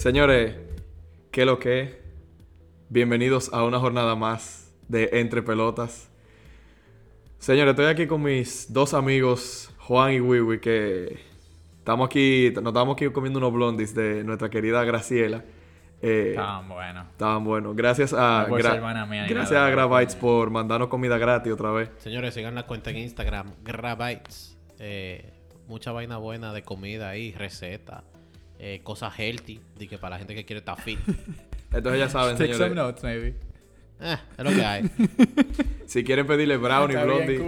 Señores, ¿qué lo que es? Bienvenidos a una jornada más de Entre Pelotas. Señores, estoy aquí con mis dos amigos, Juan y Wiwi, que estamos aquí, nos estamos aquí comiendo unos blondies de nuestra querida Graciela. Eh, estaban buenos. Estaban buenos. Gracias a, gracias a Gravites por mandarnos comida gratis otra vez. Señores, sigan la cuenta en Instagram, Gravites. Eh, mucha vaina buena de comida ahí, receta, eh, cosas healthy, de que para la gente que quiere estar fit. Entonces ya saben, Take some notes, maybe. Eh, es lo que hay. si quieren pedirle brownie, blondie.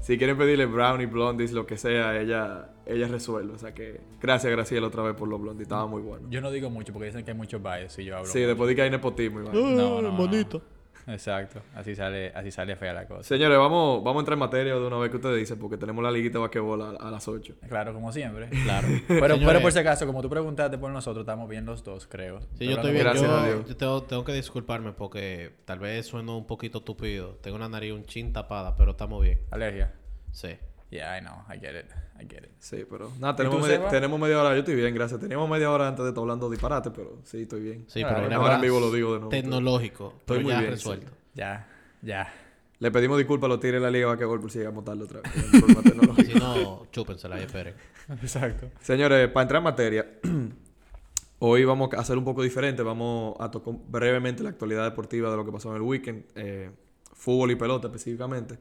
si quieren pedirle brownie, blondies, lo que sea, ella, ella resuelve. O sea que gracias, Graciela, otra vez por los blondies. Estaba muy bueno. Yo no digo mucho porque dicen que hay muchos bias si yo hablo. Sí, después de que hay nepotismo. Y no, no, bonito. Exacto, así sale, así sale fea la cosa. Señores, vamos, vamos a entrar en materia de una vez que ustedes dicen, porque tenemos la liguita de basquetbol a, a las 8. Claro, como siempre. Claro. pero, pero, por si acaso, como tú preguntaste por nosotros, estamos bien los dos, creo. Sí, yo estoy bien. Gracias yo, a Dios. yo tengo, tengo, que disculparme porque tal vez sueno un poquito tupido. Tengo una nariz un chin tapada, pero estamos bien. ¿Alergia? Sí. Yeah, I know. I get it. I get it. Sí, pero... Nada, tenemos, media, tenemos media hora. Yo estoy bien, gracias. Teníamos media hora antes de estar hablando disparate, pero sí, estoy bien. Sí, pero ahora en vivo lo digo de nuevo. Tecnológico. Estoy muy ya bien, resuelto. Ya. Ya. Le pedimos disculpas a los tigres de la liga que por si llegamos tarde otra vez. si no, chúpensela y esperen. Exacto. Señores, para entrar en materia, hoy vamos a hacer un poco diferente. Vamos a tocar brevemente la actualidad deportiva de lo que pasó en el weekend. Eh, fútbol y pelota específicamente.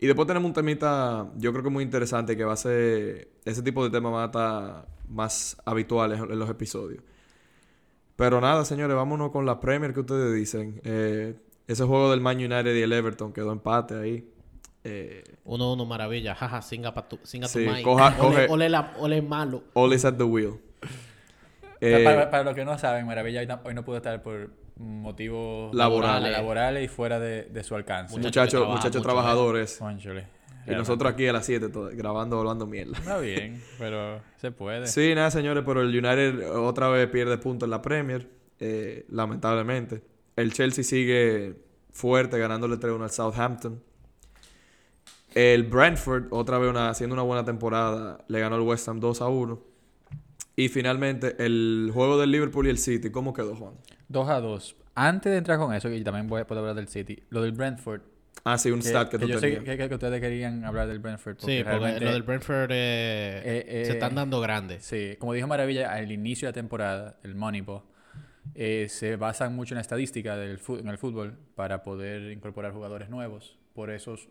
Y después tenemos un temita, yo creo que muy interesante, que va a ser... Ese tipo de temas van a estar más habituales en los episodios. Pero nada, señores, vámonos con la Premier que ustedes dicen. Eh, ese juego del Man United y el Everton quedó empate ahí. Eh, uno, uno, maravilla. Jaja, singa, pa tu, singa sí, tu coja, ole, ole, la, ole malo. All is at the wheel. Eh, para, para, los que no saben, Maravilla hoy no, pudo estar por motivos laborales, laborales y fuera de, de su alcance. Muchachos muchacho trabajadores. Y nosotros aquí a las 7 grabando, hablando mierda. Está bien, pero se puede. Sí, nada, señores, pero el United otra vez pierde puntos en la Premier, eh, lamentablemente. El Chelsea sigue fuerte ganándole 3-1 al Southampton. El Brentford, otra vez haciendo una buena temporada, le ganó al West Ham 2 1. Y finalmente, el juego del Liverpool y el City, ¿cómo quedó, Juan? 2 a 2. Antes de entrar con eso, y también voy a poder hablar del City, lo del Brentford. Ah, sí, un stat que, tú yo sé que, ustedes querían hablar del Brentford. sí, porque lo del Brentford eh, eh, eh, se están dando grandes. Sí, como dijo Maravilla, al inicio de la temporada, el Moneyball eh, se basan mucho en la estadística del en el fútbol para poder incorporar jugadores nuevos. Por, esos,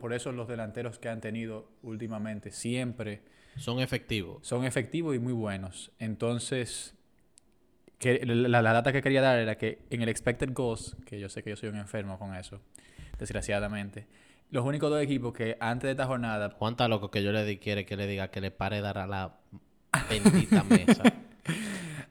por eso los delanteros que han tenido últimamente siempre... Son efectivos. Son efectivos y muy buenos. Entonces, que, la, la, data que quería dar era que en el expected goals, que yo sé que yo soy un enfermo con eso, desgraciadamente, los únicos dos equipos que antes de esta jornada... Juan está loco que yo le di, quiere que le diga que le pare dar a la bendita mesa.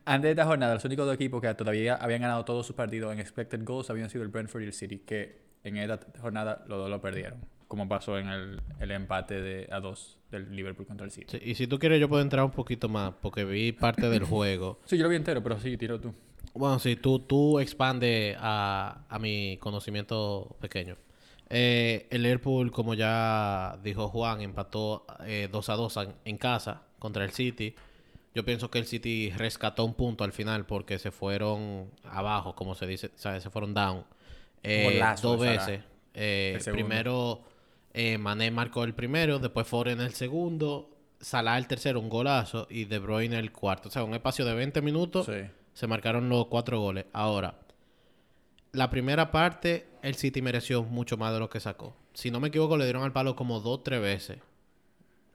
Antes de esta jornada, los únicos dos equipos que todavía habían ganado todos sus partidos en expected goals habían sido el Brentford y el City, que en esta jornada los dos lo perdieron, como pasó en el, el empate de a dos del Liverpool contra el City. y si tú quieres, yo puedo entrar un poquito más, porque vi parte del juego. Sí, yo lo vi entero, pero sí, tiro tú. Bueno, sí, tú, tú expande a, a mi conocimiento pequeño. Eh, el Liverpool, como ya dijo Juan, empató eh, 2 a 2 en casa contra el City. Yo pienso que el City rescató un punto al final porque se fueron abajo, como se dice, ¿sabes? se fueron down eh, dos veces. Eh, primero eh, Mané marcó el primero, después Foren el segundo, Salah el tercero, un golazo y De Bruyne el cuarto. O sea, un espacio de 20 minutos se marcaron los cuatro goles. Ahora, la primera parte el City mereció mucho más de lo que sacó. Si no me equivoco, le dieron al palo como dos o tres veces.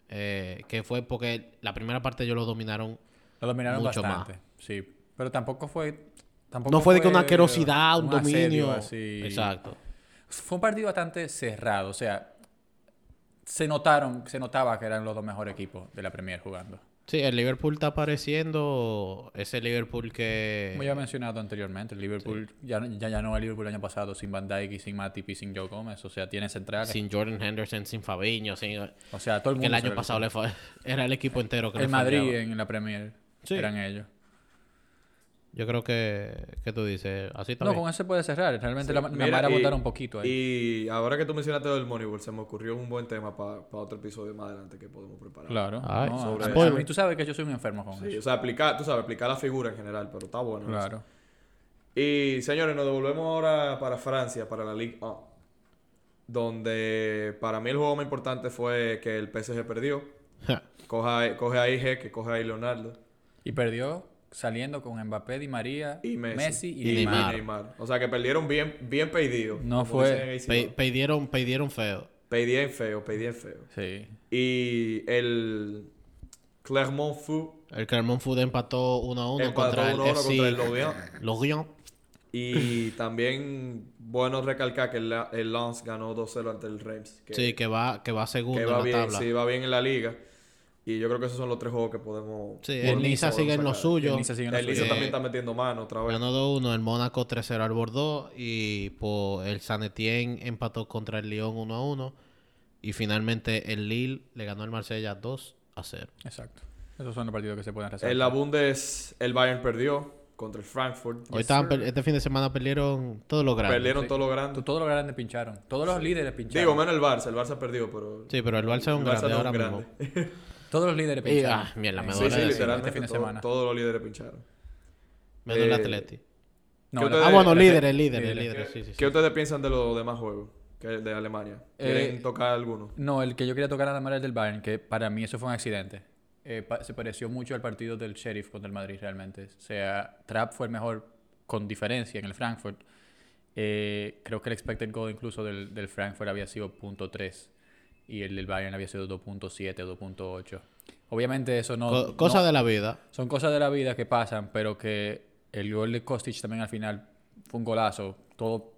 Eh, que fue porque la primera parte ellos lo dominaron. Lo dominaron mucho bastante, más. sí. Pero tampoco fue. Tampoco no fue, de que una querosidad, un, dominio. Así. Exacto. Fue un partido bastante cerrado. O sea, se notaron, se notaba que eran los dos mejores equipos de la Premier jugando. Sí, el Liverpool está apareciendo ese Liverpool que... Como ya he mencionado anteriormente, el Liverpool ya, ya, ya, no el Liverpool el año pasado sin Van Dijk y sin Matip y sin Joe Gómez. O sea, tiene centrales. Sin Jordan Henderson, sin Fabinho, sin... O sea, todo el mundo... Que el año pasado le fue... era el equipo entero que El Madrid en la Premier eran ellos. Yo creo que, que tú dices, así No, también. con eso se puede cerrar. Realmente la, la Mira, y- botar un poquito ahí. Y ahora que tú mencionaste del Moneyball, se me ocurrió un buen tema para otro episodio más adelante que podemos preparar. Claro. Ay, no, sobre mí tú sabes que yo soy un enfermo con Sí, eso. o sea, aplicar, tú sabes, aplicar la figura en general, pero está bueno. eso. Claro. Y señores, nos devolvemos ahora para Francia, para la Ligue 1. Donde para mí el juego más importante fue que el PSG perdió. Coge, coge ahí G, que coge ahí Leonardo. Y perdió saliendo con Mbappé, Di María, Y Messi. Messi, y, Y Neymar. Neymar. O sea que perdieron bien, bien pedido. No fue- en. Pe- Pedieron, pedieron feo. Pedían feo, pedían feo. Sí. Y el Clermont Foot El Clermont Foot empató 1 a 1 empató contra el 1-1 FC contra el Lorient. Y también bueno recalcar que el, el Lens ganó 2-0 ante el Reims. Que, Sí, que va, que va segundo que en va la bien, tabla. sí, va bien en la liga. Y yo creo que esos son los tres juegos que podemos. Sí, el Niza sigue en lo suyo. El Niza sigue en lo El Niza suyo. también está metiendo mano otra vez. Ganó 2-1 el Mónaco 3-0 al Bordeaux y por el San Etienne empató contra el Lyon 1-1 y finalmente el Lille le ganó al Marsella 2-0. Exacto. Esos son los partidos que se pueden resaltar. En la Bundes, el Bayern perdió contra el Frankfurt. Hoy estaban per- este fin de semana perdieron todos los grandes. Perdieron Sí. todos los grandes. Todos los grandes pincharon. Todos los líderes pincharon. Digo, menos el Barça. El Barça perdió, pero. Sí, pero el Barça es un el Barça grande no es ahora un mismo. Todos los líderes Y, pincharon. ah, mierda, me Sí, duele Sí, sí, decirlo. literalmente. Este fin de todo- semana. todos los líderes pincharon. Menos el Eh, Atleti. No, ¿qué la- ustedes- Ah, bueno, el- líderes, líderes, líderes. líderes, sí, sí, sí. ¿Qué ustedes piensan de los demás juegos que de Alemania? ¿Quieren Eh, tocar alguno? No, el que yo quería tocar nada más era el del Bayern, que para mí eso fue un accidente. Eh, pa- se pareció mucho al partido del Sheriff contra el Madrid, realmente. O sea, Trapp fue el mejor con diferencia en el Frankfurt. Eh, creo que el expected goal incluso del, del Frankfurt había sido .3 y el del Bayern había sido 2.7 o 2.8. Obviamente eso no... Co- cosa no- de la vida. Son cosas de la vida que pasan, pero que el gol de Kostic también al final fue un golazo. Todo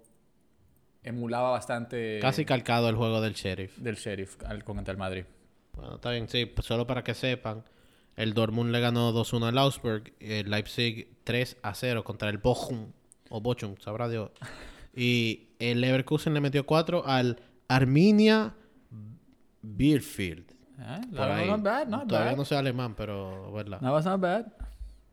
emulaba bastante Casi calcado el juego del Sheriff. del Sheriff al, contra el Madrid. Bueno, está bien, sí, pues solo para que sepan. El Dortmund le ganó 2-1 al Augsburg. El Leipzig 3-0 contra el Bochum. O Bochum, sabrá Dios. Y el Leverkusen le metió 4 al Arminia Bielefeld. ¿Eh? Por No, ahí. not bad, not Todavía bad. no sé alemán, pero verdad. No, not bad.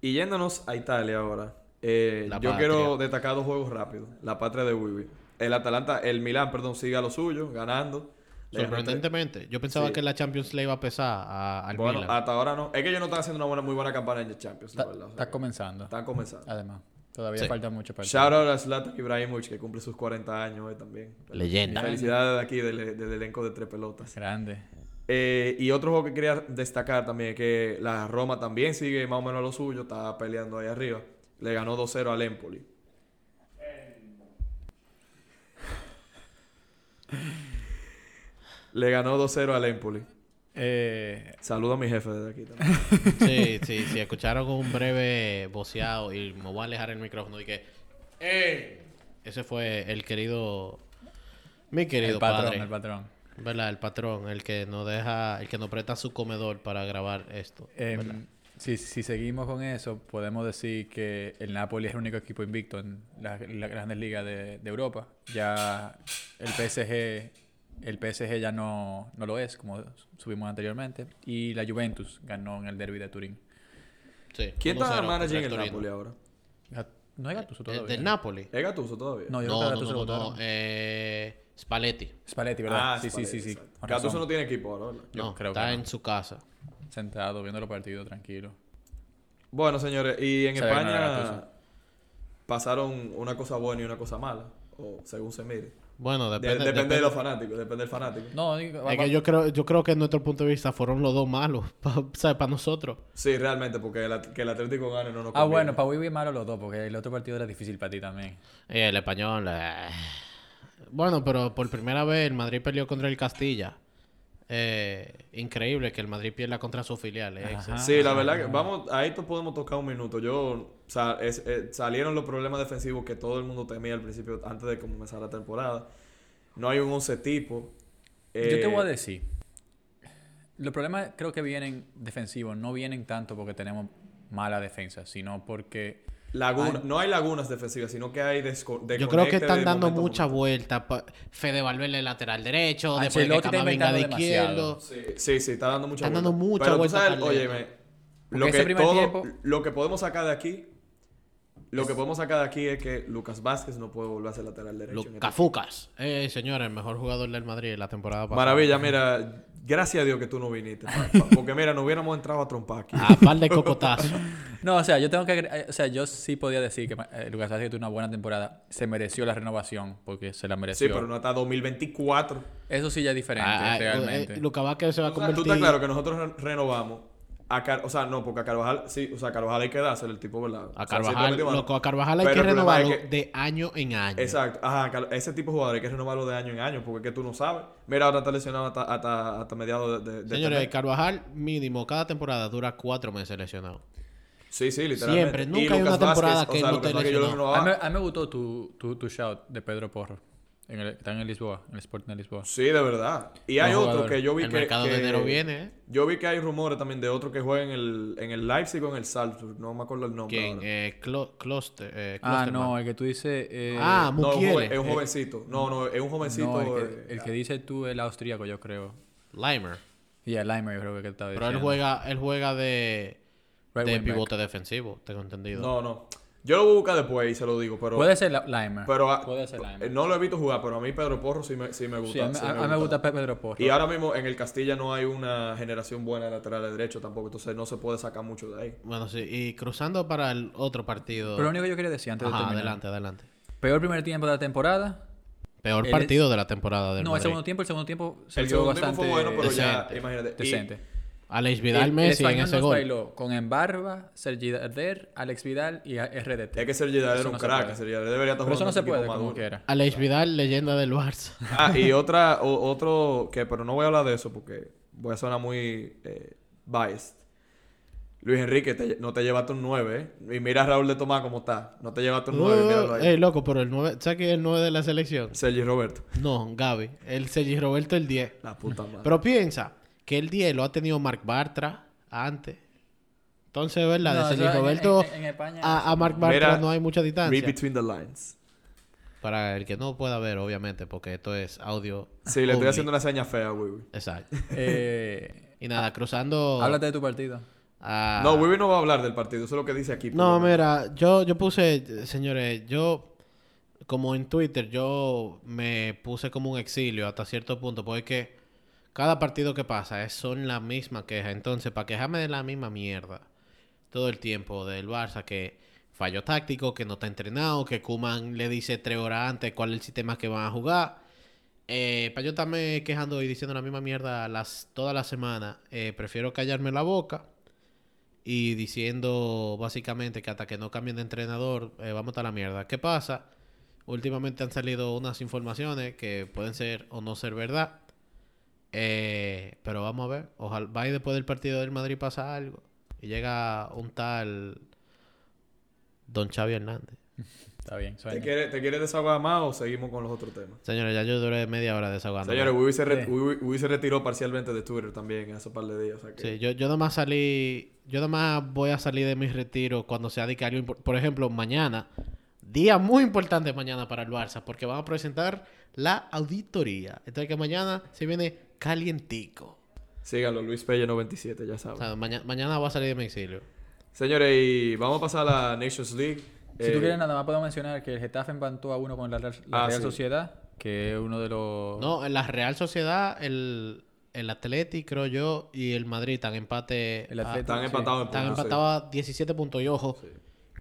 Y yéndonos a Italia ahora. eh, yo patria. quiero destacar dos juegos rápidos. La patria de Wiwi. El Atalanta, el Milán, perdón, sigue a lo suyo, ganando. Sorprendentemente. Yo pensaba Sí. que la Champions le iba a pesar a- al Bueno, Milan. hasta ahora no. Es que ellos no están haciendo una buena, muy buena campaña en el Champions, la verdad. O sea, está comenzando. están comenzando. Además, todavía Sí. falta mucho para Shout out a Zlatan Ibrahimovic, que cumple sus 40 años hoy también. Leyenda. Felicidades de aquí, del, del elenco de Tres Pelotas. Grande. Eh, y otro juego que quería destacar también es que la Roma también sigue más o menos lo suyo, está peleando ahí arriba. Le ganó 2-0 al Empoli. Le ganó 2-0 al Empoli. Eh, Saludo a mi jefe desde aquí también. Sí, sí, sí. Escucharon un breve voceado y me voy a alejar el micrófono y que... ¡Eh! Ese fue el querido... Mi querido el patrón, padre. el patrón. ¿Verdad? El patrón, el que nos deja, el que nos presta su comedor para grabar esto. Em, si, si seguimos con eso, podemos decir que el Napoli es el único equipo invicto en las la grandes ligas de, de Europa. Ya el PSG, el PSG ya no, no lo es, como subimos anteriormente. Y la Juventus ganó en el derby de Turín. Sí, ¿Quién 1-0 está managing el. Napoli ahora? No hay Gattuso Eh, todavía. ¿Del Napoli? ¿Es Gattuso todavía? No, yo No, creo que no, Gattuso no, no, votaron. eh, Spalletti. Spalletti, ¿verdad? Ah, sí, sí, sí, sí. Gattuso no tiene equipo ahora, ¿verdad? Yo no, creo que está no. en su casa. Sentado viendo los partidos tranquilo. Bueno, señores, y en Se no España pasaron una cosa buena y una cosa mala, o según se mire. Bueno, De- depende, de los fanáticos, depende del fanático. No, digo, Es va- que yo creo, yo creo que en nuestro punto de vista fueron los dos malos, para nosotros. Sí, realmente, porque el, que el Atlético gane no nos Ah, conviene. bueno, para Wibi malo los dos, porque el otro partido era difícil para ti también. Y el español. eh. Bueno, pero por primera vez el Madrid perdió contra el Castilla. Eh, increíble que el Madrid pierda contra su filial. eh. Sí, la verdad que vamos, ahí podemos tocar un minuto. Yo, o sea, es- eh, salieron los problemas defensivos que todo el mundo temía al principio, antes de comenzar la temporada. No hay un 11 tipo. Yo te voy a decir. Los problemas creo que vienen defensivos, no vienen tanto porque tenemos mala defensa, sino porque laguna- no hay lagunas defensivas, sino que hay desco- Yo creo que están dando mucha vuelta. Fede Valverde lateral derecho, después de Camavinga de izquierdo. Sí, sí, sí, está dando mucha Están dando mucha vuelta óyeme, lo que, todo, lo que podemos sacar de aquí Lo que podemos sacar de aquí es que Lucas Vázquez no puede volver a ser lateral derecho. en este Cafucas. Eh, señor, el mejor jugador del Madrid la temporada pasada. Maravilla, mira, gracias a Dios que tú no viniste. porque mira, no hubiéramos entrado a trompar aquí. A par de cocotazos. No, o sea, yo tengo que... eh, O sea, yo sí podía decir que eh, Lucas Vázquez tuvo una buena temporada. Se mereció la renovación porque se la mereció. Sí, pero no hasta 2024. Eso sí ya es diferente, Ah, ah, realmente. eh, Lucas Vázquez se va a sea, tú convertir... estás claro que nosotros re- renovamos a Car o sea, no, porque a Carvajal, sí, o sea, a Carvajal hay que dárselo el tipo, ¿verdad? A O sea, Carvajal, loco, a Carvajal hay pero que es renovarlo que- de año en año. Exacto, ajá, ese tipo de jugador hay que renovarlo de año en año, porque es que tú no sabes. Mira, ahora está lesionado hasta, hasta, hasta mediados de, de, de Señores, este mes. Carvajal mínimo cada temporada dura cuatro meses lesionado. Sí, sí, literalmente. Siempre, Y nunca hay Lucas una temporada Vázquez, que o sea, no lo lesionado. A mí, renovaba. a mí me gustó tu, tu, tu shout de Pedro Porro. En el, está en Lisboa, en el Sporting de Lisboa. Sí, de verdad. Y hay Buen otro jugador. que yo vi El que... mercado de que- enero viene, ¿eh? Yo vi que hay rumores también de otro que juega en el, en el Leipzig o en el Salzburg. No me acuerdo el nombre. ¿Quién? ahora. Eh, Clo- Kloster- eh, Ah, no, el que tú dices... eh, Ah, No, es un, Mukiele. joven- es un Eh, jovencito. No, no, es un jovencito. no, el eh, que, el que dice tú, el austríaco, yo creo. Limer. Y el Limer, yo creo que estaba Pero diciendo. él juega, él juega de, Right de wing back. pivote defensivo, tengo entendido. No, no. Yo lo voy a buscar después y se lo digo, pero... Puede ser la- pero a- Puede ser Limer. eh, no lo he visto jugar, pero a mí Pedro Porro sí me, sí me gusta. Sí, a mí, sí a- a mí me gusta Pe- Pedro Porro. Y ahora mismo en el Castilla no hay una generación buena de lateral derecho tampoco, entonces no se puede sacar mucho de ahí. Bueno, sí. Y cruzando para el otro partido. Pero lo único que yo quería decir antes de Ajá, terminar. adelante, adelante. Peor primer tiempo de la temporada. Peor partido de la temporada del no, el segundo tiempo, el segundo tiempo se El vio segundo tiempo bastante fue bueno, pero ya, decente. imagínate. y- decente. Alex Vidal el, el Messi en ese nos gol. bailó con Embarba, Sergi Darder, Alex Vidal y RDT. es que Sergi Darder era un no crack. Sergi Darder debería estar Pero eso no se puede como quiera. Alex Vidal, leyenda del Barça. Ah, y otra, o- otro que, pero no voy a hablar de eso porque voy a sonar muy eh, biased. Luis Enrique, te- no te llevaste un 9, ¿eh? Y mira a Raúl de Tomás cómo está. No te llevaste un 9, míralo ahí. Ey, loco, pero el 9, ¿sabes qué es el 9 de la selección? Sergi Roberto. No, Gaby. El Sergi Roberto el 10. La puta madre. Pero piensa que el 10 lo ha tenido Marc Bartra antes. Entonces, ¿verdad? No, de Sergi eso en- Roberto en- en España- a, a Marc Bartra Mira, no hay mucha Read distancia. between the lines. Para el que no pueda ver, obviamente, porque esto es audio. Sí, le estoy haciendo una seña fea, Wiwi. Exacto. Eh, Y nada, cruzando. háblate de tu partido. a- No, Wiwi no va a hablar del partido, eso es lo que dice aquí. No, mira, yo, yo puse, señores, yo, como en Twitter, yo me puse como un exilio hasta cierto punto, porque cada partido que pasa es, son la misma queja. Entonces, para quejarme de la misma mierda todo el tiempo del Barça, que fallo táctico, que no está entrenado, que Kuman le dice tres horas antes cuál es el sistema que van a jugar. Eh, para yo estarme quejando y diciendo la misma mierda las, toda la semana, eh, prefiero callarme la boca y diciendo básicamente que hasta que no cambien de entrenador eh, vamos a la mierda. ¿Qué pasa? Últimamente han salido unas informaciones que pueden ser o no ser verdad. Eh, pero vamos a ver. Ojalá va y después del partido del Madrid pasa algo. Y llega un tal Don Xavi Hernández. Está bien, ¿Te quieres, ¿Te quieres desahogar más o seguimos con los otros temas? Señores, ya yo duré media hora desahogando. Señores, Wiwi se, re- Sí. Se retiró parcialmente de Twitter también en esos par de días. o sea que- Sí, yo, yo nomás salí, yo nomás voy a salir de mi retiro cuando sea de que impor- Por ejemplo, mañana, día muy importante mañana para el Barça, porque van a presentar la auditoría. Entonces que mañana se viene calientico. Síganlo, Luis Pelle 97, ya O sea, maña- mañana voy a salir de mi exilio. Señores, y vamos a pasar a la Nations League. Si Eh, tú quieres nada más puedo mencionar que el Getafe empató a uno con la, Real- la Ah, Real sí. Sociedad, que es uno de los... No, en la Real Sociedad, el, el Atleti, creo yo, y el Madrid están empate. El a- Atleti, Están sí. empatados en Están puntos, sí. empatados a 17 puntos. Y ojo,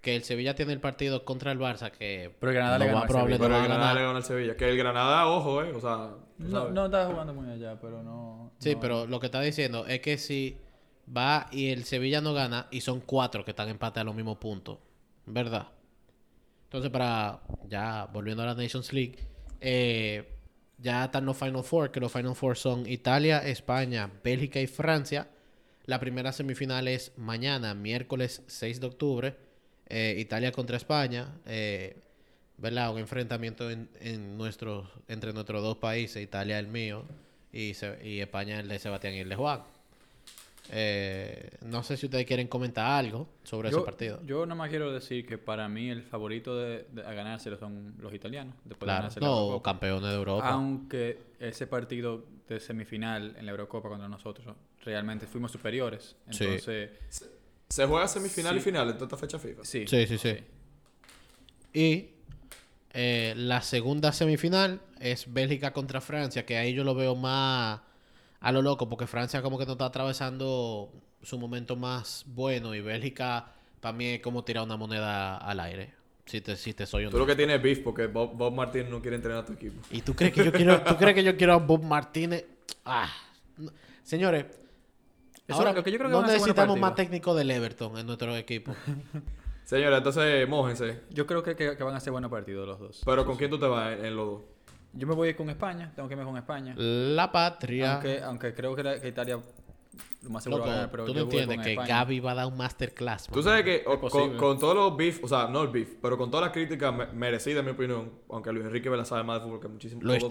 que el Sevilla tiene el partido contra el Barça, que Pero el Granada le lo ganó más al probable Sevilla. no Pero va el a Granada ganar. le ganó al Sevilla. Que el Granada, ojo, eh. O sea, No, no estaba jugando muy allá, pero no... Sí, no- pero lo que está diciendo es que si va y el Sevilla no gana y son cuatro que están empate a los mismos puntos, ¿verdad? Entonces, para ya volviendo a la Nations League, eh, ya están los Final Four, que los Final Four son Italia, España, Bélgica y Francia. La primera semifinal es mañana, miércoles 6 de octubre, eh, Italia contra España. eh, ¿Verdad? Un enfrentamiento en, en entre nuestros dos países, Italia el mío y, Se- y España el de Sebastián y el de Juan. Eh, no sé si ustedes quieren comentar algo sobre yo, ese partido. Yo nada más quiero decir que para mí el favorito de, de- a ganárselo son los italianos. Después de Claro, no, campeones de Europa. Aunque ese partido de semifinal en la Eurocopa contra nosotros realmente fuimos superiores. Sí. Se juega semifinal y final en toda esta fecha FIFA. sí. Sí, sí, sí. Y eh, la segunda semifinal es Bélgica contra Francia, que ahí yo lo veo más a lo loco, porque Francia como que no está atravesando su momento más bueno y Bélgica para mí es como tirar una moneda al aire. Si te, si te soy Tú lo que tienes es beef porque Bob, Bob Martin no quiere entrenar a tu equipo. ¿Y tú crees que yo quiero, tú crees que yo quiero a Bob Martínez? Ah, no. Señores, Eso ahora es lo que yo creo que no van a ser buenos necesitamos más técnicos del Everton en nuestro equipo. Señora, entonces mójense. Yo creo que, que- que van a ser buenos partidos los dos. Pero ¿con quién tú te vas en, en los dos? Yo me voy con España, tengo que irme con España. La patria. Aunque, aunque creo que, la- que Italia lo más seguro Loco, va a ganar, pero tú no entiendes que España. Gaby va a dar un masterclass. Tú sabes que o- con, todos los beef, o sea, no el beef, pero con todas las críticas me- merecidas, en mi opinión, aunque Luis Enrique Vela sabe más de fútbol que muchísimo. Lo nosotros,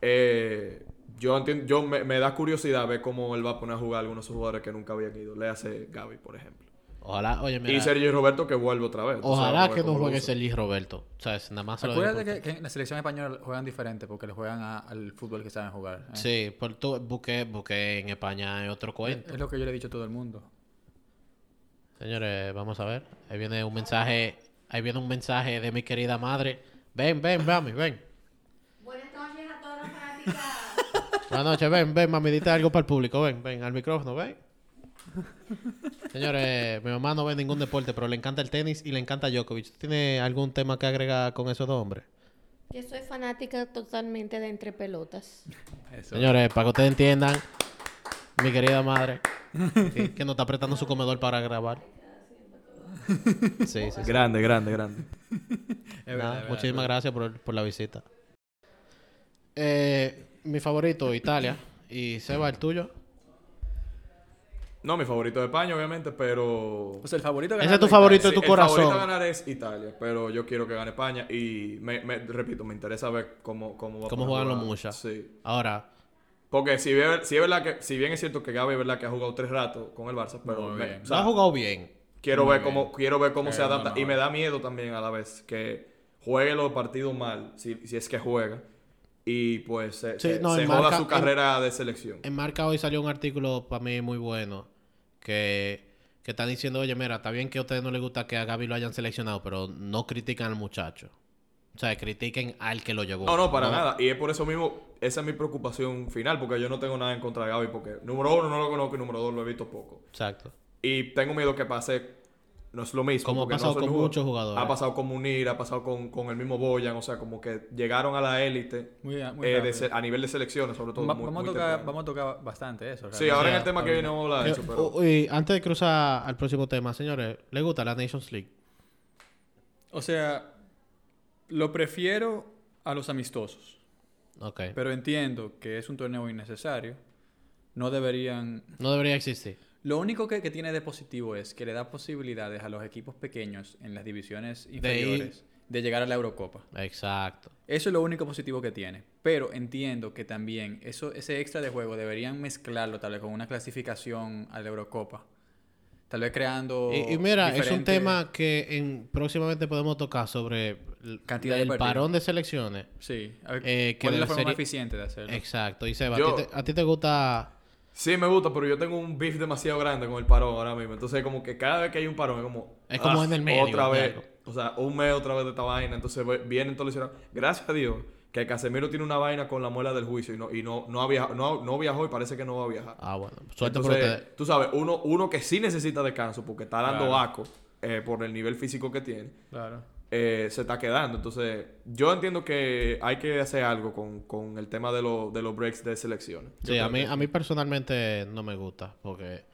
eh, yo entiendo, yo me, me da curiosidad ver cómo él va a poner a jugar a algunos de esos jugadores que nunca habían ido. Le hace Gaby, por ejemplo. Ojalá, oye, mira, y Sergio Roberto que vuelve otra vez. Ojalá que no juegue. Sergi Roberto. O sea, es nada más se lo digo Acuérdate que, que en la selección española juegan diferente porque le juegan a- al fútbol que saben jugar. ¿eh? Sí, por tu busqué, busqué en España es otro cuento. Es lo que yo le he dicho a todo el mundo. Señores, vamos a ver. Ahí viene un mensaje, ahí viene un mensaje de mi querida madre. Ven, ven, mami, ven. Buenas noches a todas las fanáticas. Buenas noches, ven, ven, mami, dite algo para el público, ven, ven, al micrófono, ven. Señores, mi mamá no ve ningún deporte, pero le encanta el tenis y le encanta Djokovic. ¿Tiene algún tema que agregar con esos dos hombres? Yo soy fanática totalmente de entre pelotas. Eso. Señores, para que ustedes entiendan, mi querida madre, que, que nos está apretando su comedor para grabar. Sí, sí, sí. Grande, grande, grande. Es verdad, Nada, verdad, muchísimas gracias por, por la visita. Eh, mi favorito, Italia. Y Seba, el tuyo. No, mi favorito de España, obviamente, pero. O sea, el favorito Ese ganar es tu favorito de tu corazón. El favorito a ganar es Italia, pero yo quiero que gane España y, me, me- repito, me interesa ver cómo, cómo va a Cómo juegan los muchas. Sí. Ahora, Porque si, ve- si es verdad que, si bien es cierto que Gaby es verdad que ha jugado tres ratos con el Barça, pero me- bien. o sea, no ha jugado bien. quiero Muy ver bien. cómo, quiero ver cómo Eh, se adapta. no, y me da miedo también a la vez que juegue los partidos mal, si, si es que juega. Y pues se, Sí, se- no, se en joda marca- su en- carrera de selección. En Marca hoy salió un artículo para mí muy bueno que, que está diciendo, oye, mira, está bien que a ustedes no les gusta que a Gaby lo hayan seleccionado, pero no critican al muchacho. O sea, critiquen al que lo llevó. No, no, para nada. Y es por eso mismo, esa es mi preocupación final, porque yo no tengo nada en contra de Gaby, porque número uno no lo conozco y número dos lo he visto poco. Exacto. Y tengo miedo que pase, no es lo mismo. Como ha no pasado con jugador. muchos jugadores. Ha pasado con Munir, ha pasado con, con el mismo Boyan, o sea, como que llegaron a la élite Muy, muy eh, de a nivel de selecciones, sobre todo. Va- muy- vamos, muy a tocar, vamos a tocar bastante eso. Sí, ahora en el tema que viene vamos a hablar de eso, Eh, pero... u- y antes de cruzar al próximo tema, señores, ¿les gusta la Nations League? O sea, lo prefiero a los amistosos. Ok. Pero entiendo que es un torneo innecesario. No deberían... No debería existir. Lo único que, que tiene de positivo es que le da posibilidades a los equipos pequeños en las divisiones inferiores de, llegar a la Eurocopa. Exacto. Eso es lo único positivo que tiene. Pero entiendo que también eso, ese extra de juego deberían mezclarlo tal vez con una clasificación a la Eurocopa. Tal vez creando... Y, y mira, es un tema que en, próximamente podemos tocar sobre el, Cantidad de el partidos. parón de selecciones. Sí. A ver, Eh, que ¿Cuál es la forma más ser- eficiente de hacerlo? Exacto. Y Seba, Yo- ¿a, ti te, a ti te gusta Sí, me gusta, pero yo tengo un beef demasiado grande con el parón ahora mismo. Entonces, como que cada vez que hay un parón es como... Es como en el medio, Otra vez. claro. O sea, un mes otra vez de esta vaina. Entonces, vienen todos los. Gracias a Dios que Casemiro tiene una vaina con la muela del juicio y no, y no, no, ha viajado, no, no viajó y parece que no va a viajar. Ah, bueno. Suerte por Entonces, ustedes. tú sabes, uno, uno que sí necesita descanso porque está dando Claro. aco eh, por el nivel físico que tiene, Claro. Eh, se está quedando. Entonces, yo entiendo que hay que hacer algo con, con el tema de, lo- de los breaks de selecciones. Yo Sí, a mí, que- a mí personalmente no me gusta. porque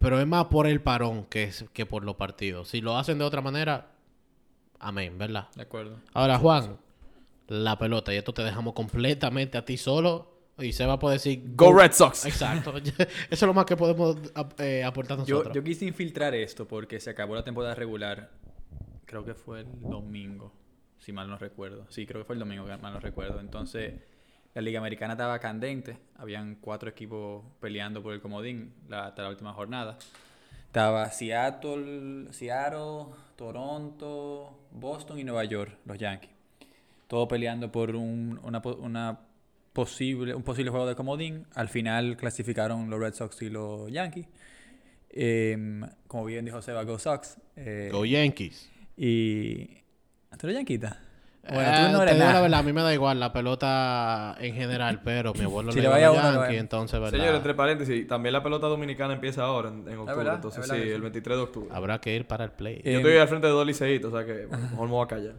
Pero es más por el parón que, es, que por los partidos. Si lo hacen de otra manera, amén, ¿verdad? De acuerdo. Ahora, Juan, la pelota. Y esto te dejamos completamente a ti solo. Y se va a poder decir... Go Red Sox. Exacto. Eso es lo más que podemos ap- eh, aportar Yo, nosotros. yo quise infiltrar esto porque se acabó la temporada regular. Creo que fue el domingo, si mal no recuerdo. Sí, creo que fue el domingo, que mal no recuerdo. Entonces, la Liga Americana estaba candente. Habían cuatro equipos peleando por el comodín hasta la última jornada. Estaba Seattle, Seattle, Toronto, Boston y Nueva York, los Yankees. Todo peleando por un, una posible, un posible juego de comodín. Al final clasificaron los Red Sox y los Yankees. Em, como bien dijo Seba, Go Sox. Eh, Go Yankees. Y ¿Tú eres yanquita? Eh, Bueno, tú no te eres digo la nada. verdad, a mí me da igual la pelota en general, pero mi abuelo Si le vaya a uno, entonces, ¿verdad? Señores, entre paréntesis, también la pelota dominicana empieza ahora, en, en octubre. verdad, entonces, es sí, el 23 de octubre. Habrá que ir para el play. Eh, Yo estoy al frente de dos liceitos, o sea que bueno, mejor me voy a callar.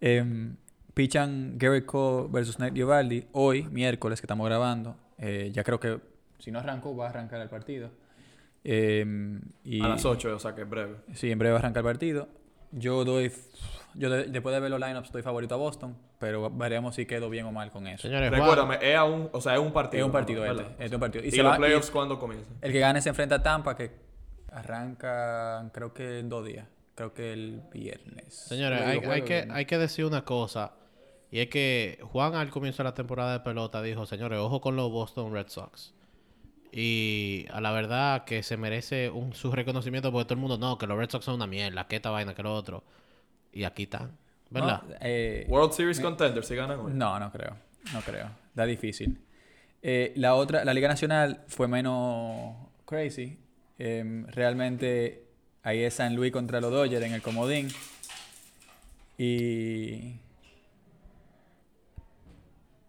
Em, pichan Gary Cole versus Nate Giovaldi hoy, miércoles, que estamos grabando. Eh, ya creo que si no arrancó, va a arrancar el partido. Em, y, A las 8, o sea que es breve. Sí, en breve va a arrancar el partido. Yo doy. Yo de- después de ver los lineups, estoy favorito a Boston, pero veremos si quedo bien o mal con eso. Señores, Recuérdame, es, a un, o sea, es un partido. Es un partido ¿no? este. ¿Verdad? Es un partido. Y, ¿Y, se los va- playoffs cuándo comienzan? el que gane se enfrenta a Tampa, que arranca, creo que en dos días. Creo que el viernes. Señores, hay, que, viernes. hay que decir una cosa. Y es que Juan al comienzo de la temporada de pelota dijo, señores, ojo con los Boston Red Sox. Y a la verdad que se merece un, su reconocimiento porque todo el mundo, no, que los Red Sox son una mierda, que esta vaina, que lo otro. Y aquí están, ¿verdad? No, eh, World Series Contenders, si ganan hoy. No, no creo. No creo. Da difícil. Eh, la otra, la Liga Nacional fue menos crazy. Em, realmente ahí es San Luis contra los Dodgers en el Comodín. Y.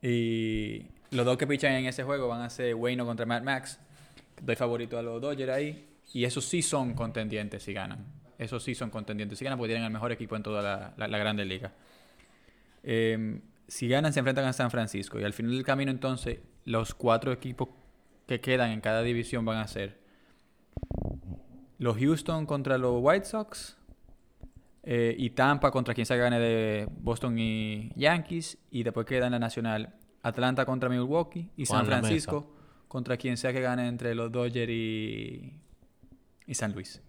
Y los dos que pichan en ese juego van a ser Wayno contra Mad Max. Doy favorito a los Dodgers ahí. Y esos sí son contendientes si ganan. Esos sí son contendientes si ganan porque tienen el mejor equipo en toda la, la, la Grande Liga. Eh, si ganan, se enfrentan a San Francisco. Y al final del camino, entonces, los cuatro equipos que quedan en cada división van a ser los Houston contra los White Sox. eh, y Tampa contra quien se gane de Boston y Yankees. Y después queda en la nacional Atlanta contra Milwaukee. Y San Juan, Francisco contra quien sea que gane entre los Dodgers y, y San Luis.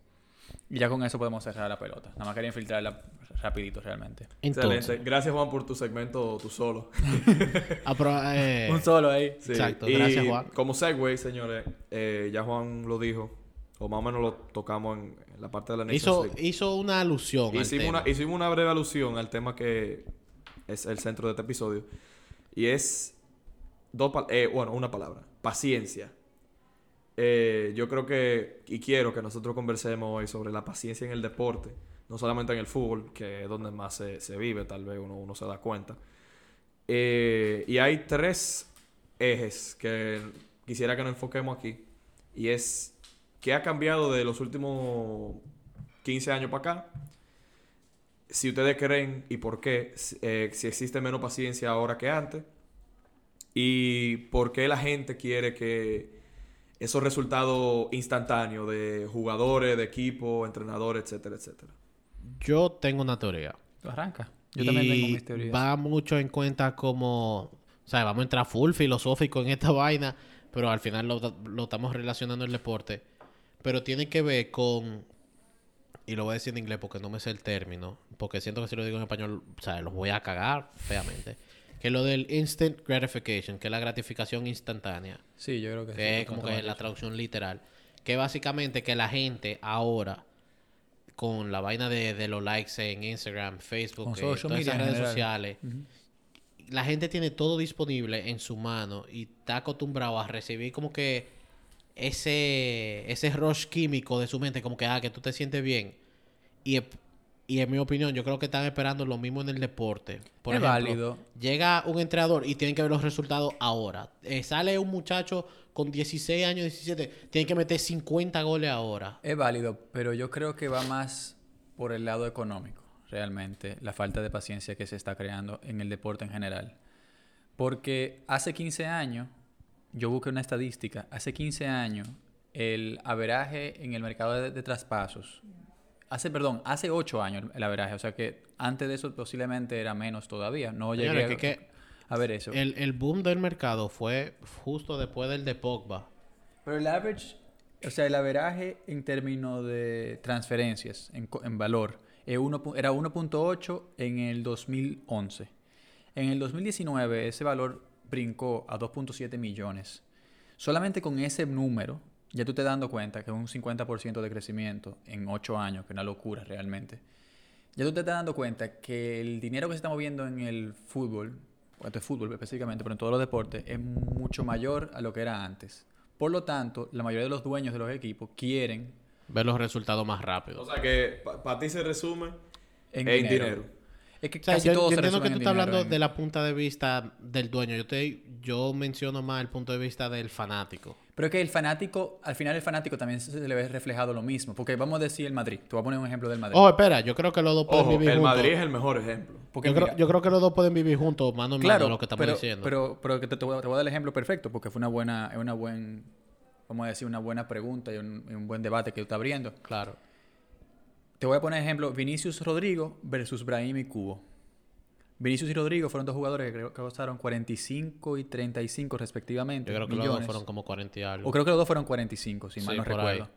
Y ya con eso podemos cerrar la pelota. Nada más quería infiltrarla rapidito realmente. Excelente. Gracias, Juan, por tu segmento tú solo. apro- eh, Un solo ahí. Sí. Exacto, Y gracias, Juan. Como segue, señores, eh, ya Juan lo dijo, o más o menos lo tocamos en, en la parte de la hizo, hizo una alusión al Hicimos tema. una, hicimos una breve alusión al tema que es el centro de este episodio. Y es, dos eh, bueno, una palabra, paciencia. Eh, yo creo que, y quiero que nosotros conversemos hoy sobre la paciencia en el deporte, no solamente en el fútbol, que es donde más se, se vive, tal vez uno, uno se da cuenta. Eh, y hay tres ejes que quisiera que nos enfoquemos aquí. Y es, ¿qué ha cambiado de los últimos 15 años para acá? Si ustedes creen y por qué, si- eh, si existe menos paciencia ahora que antes. Y por qué la gente quiere que esos resultados instantáneos de jugadores, de equipo, entrenadores, etcétera, etcétera. Yo tengo una teoría. Arranca. Yo también tengo Y mis teorías. Va mucho en cuenta como, o sea, vamos a entrar full filosófico en esta vaina, pero al final lo, lo estamos relacionando al deporte. Pero tiene que ver con, y lo voy a decir en inglés porque no me sé el término, porque siento que si lo digo en español, o sea, los voy a cagar feamente. Que es lo del instant gratification, que es la gratificación instantánea Sí, yo creo que sí. que es como que la mucho. traducción literal. Que básicamente que la gente ahora, con la vaina de, de los likes en Instagram, Facebook, eh, todas esas redes general. sociales, la gente tiene todo disponible en su mano y está acostumbrado a recibir como que ese, ese rush químico de su mente, como que, ah, que tú te sientes bien. Y, y en mi opinión, yo creo que están esperando lo mismo en el deporte. Por Es ejemplo, válido. Llega un entrenador y tienen que ver los resultados ahora. Eh, sale un muchacho con 16 años, 17, tienen que meter 50 goles ahora. Es válido, pero yo creo que va más por el lado económico, realmente, la falta de paciencia que se está creando en el deporte en general. Porque hace 15 años, yo busqué una estadística, hace 15 años el averaje en el mercado de, de traspasos, hace, perdón, hace 8 años el averaje, o sea que antes de eso posiblemente era menos todavía, no llegué a- que a ver eso. El, el boom del mercado fue justo después del de Pogba. Pero el average, o sea, el averaje en términos de transferencias, en, en valor, uno era 1.8 en el 2011. En el 2019 ese valor brincó a 2.7 millones. Solamente con ese número, ya tú te dando cuenta que es un 50% de crecimiento en 8 años, que es una locura realmente. Ya tú te estás dando cuenta que el dinero que se está moviendo en el fútbol, o este fútbol específicamente, pero en todos los deportes, es mucho mayor a lo que era antes. Por lo tanto, la mayoría de los dueños de los equipos quieren Ver los resultados más O rápido. sea que para ti se resume en, en dinero. dinero. Es que O sea, casi yo, todo yo se entiendo que tú estás hablando en- de la punta de vista del dueño. Yo te, yo menciono más el punto de vista del fanático. Pero es que el fanático, al final el fanático también se le ve reflejado lo mismo. Porque vamos a decir el Madrid. Te voy a poner un ejemplo del Madrid. Oh, espera, yo creo que los dos pueden Ojo, vivir el juntos. Madrid es el mejor ejemplo. porque yo, creo, yo creo que los dos pueden vivir juntos, mano en claro, mano, lo que estamos pero, diciendo. Pero, pero que te, te voy a, te voy a dar el ejemplo perfecto porque fue una buena, es una buen, vamos a decir, una buena pregunta y un, y un buen debate que tú estás abriendo. claro. Te voy a poner ejemplo, Vinicius Rodrigo versus Brahim y Cubo. Vinicius y Rodrigo fueron dos jugadores que creo que costaron 45 y 35 respectivamente. Yo creo que los dos fueron como 40 y algo. O creo que los dos fueron 45, si mal no recuerdo.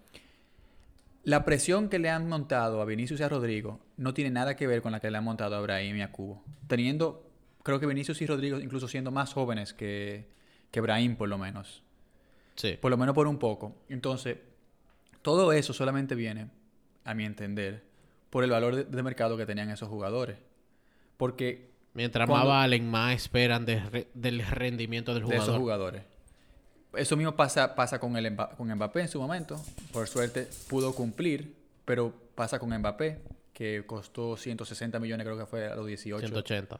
La presión que le han montado a Vinicius y a Rodrigo no tiene nada que ver con la que le han montado a Brahim y a Cubo. Teniendo, creo que Vinicius y Rodrigo incluso siendo más jóvenes que, que Brahim por lo menos. Sí. Por lo menos por un poco. Entonces, todo eso solamente viene, a mi entender, por el valor de, de mercado que tenían esos jugadores. Porque Mientras Cuando- más valen, más esperan de re- del rendimiento del de esos jugador. jugadores. Eso mismo pasa, pasa con, el con Mbappé en su momento. Por suerte pudo cumplir, pero pasa con Mbappé, que costó 160 millones, creo que fue a los 18. 180.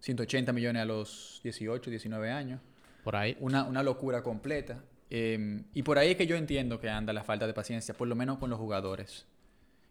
180 millones a los 18, 19 años. Por ahí. Una, una locura completa. Eh, y por ahí es que yo entiendo que anda la falta de paciencia, por lo menos con los jugadores.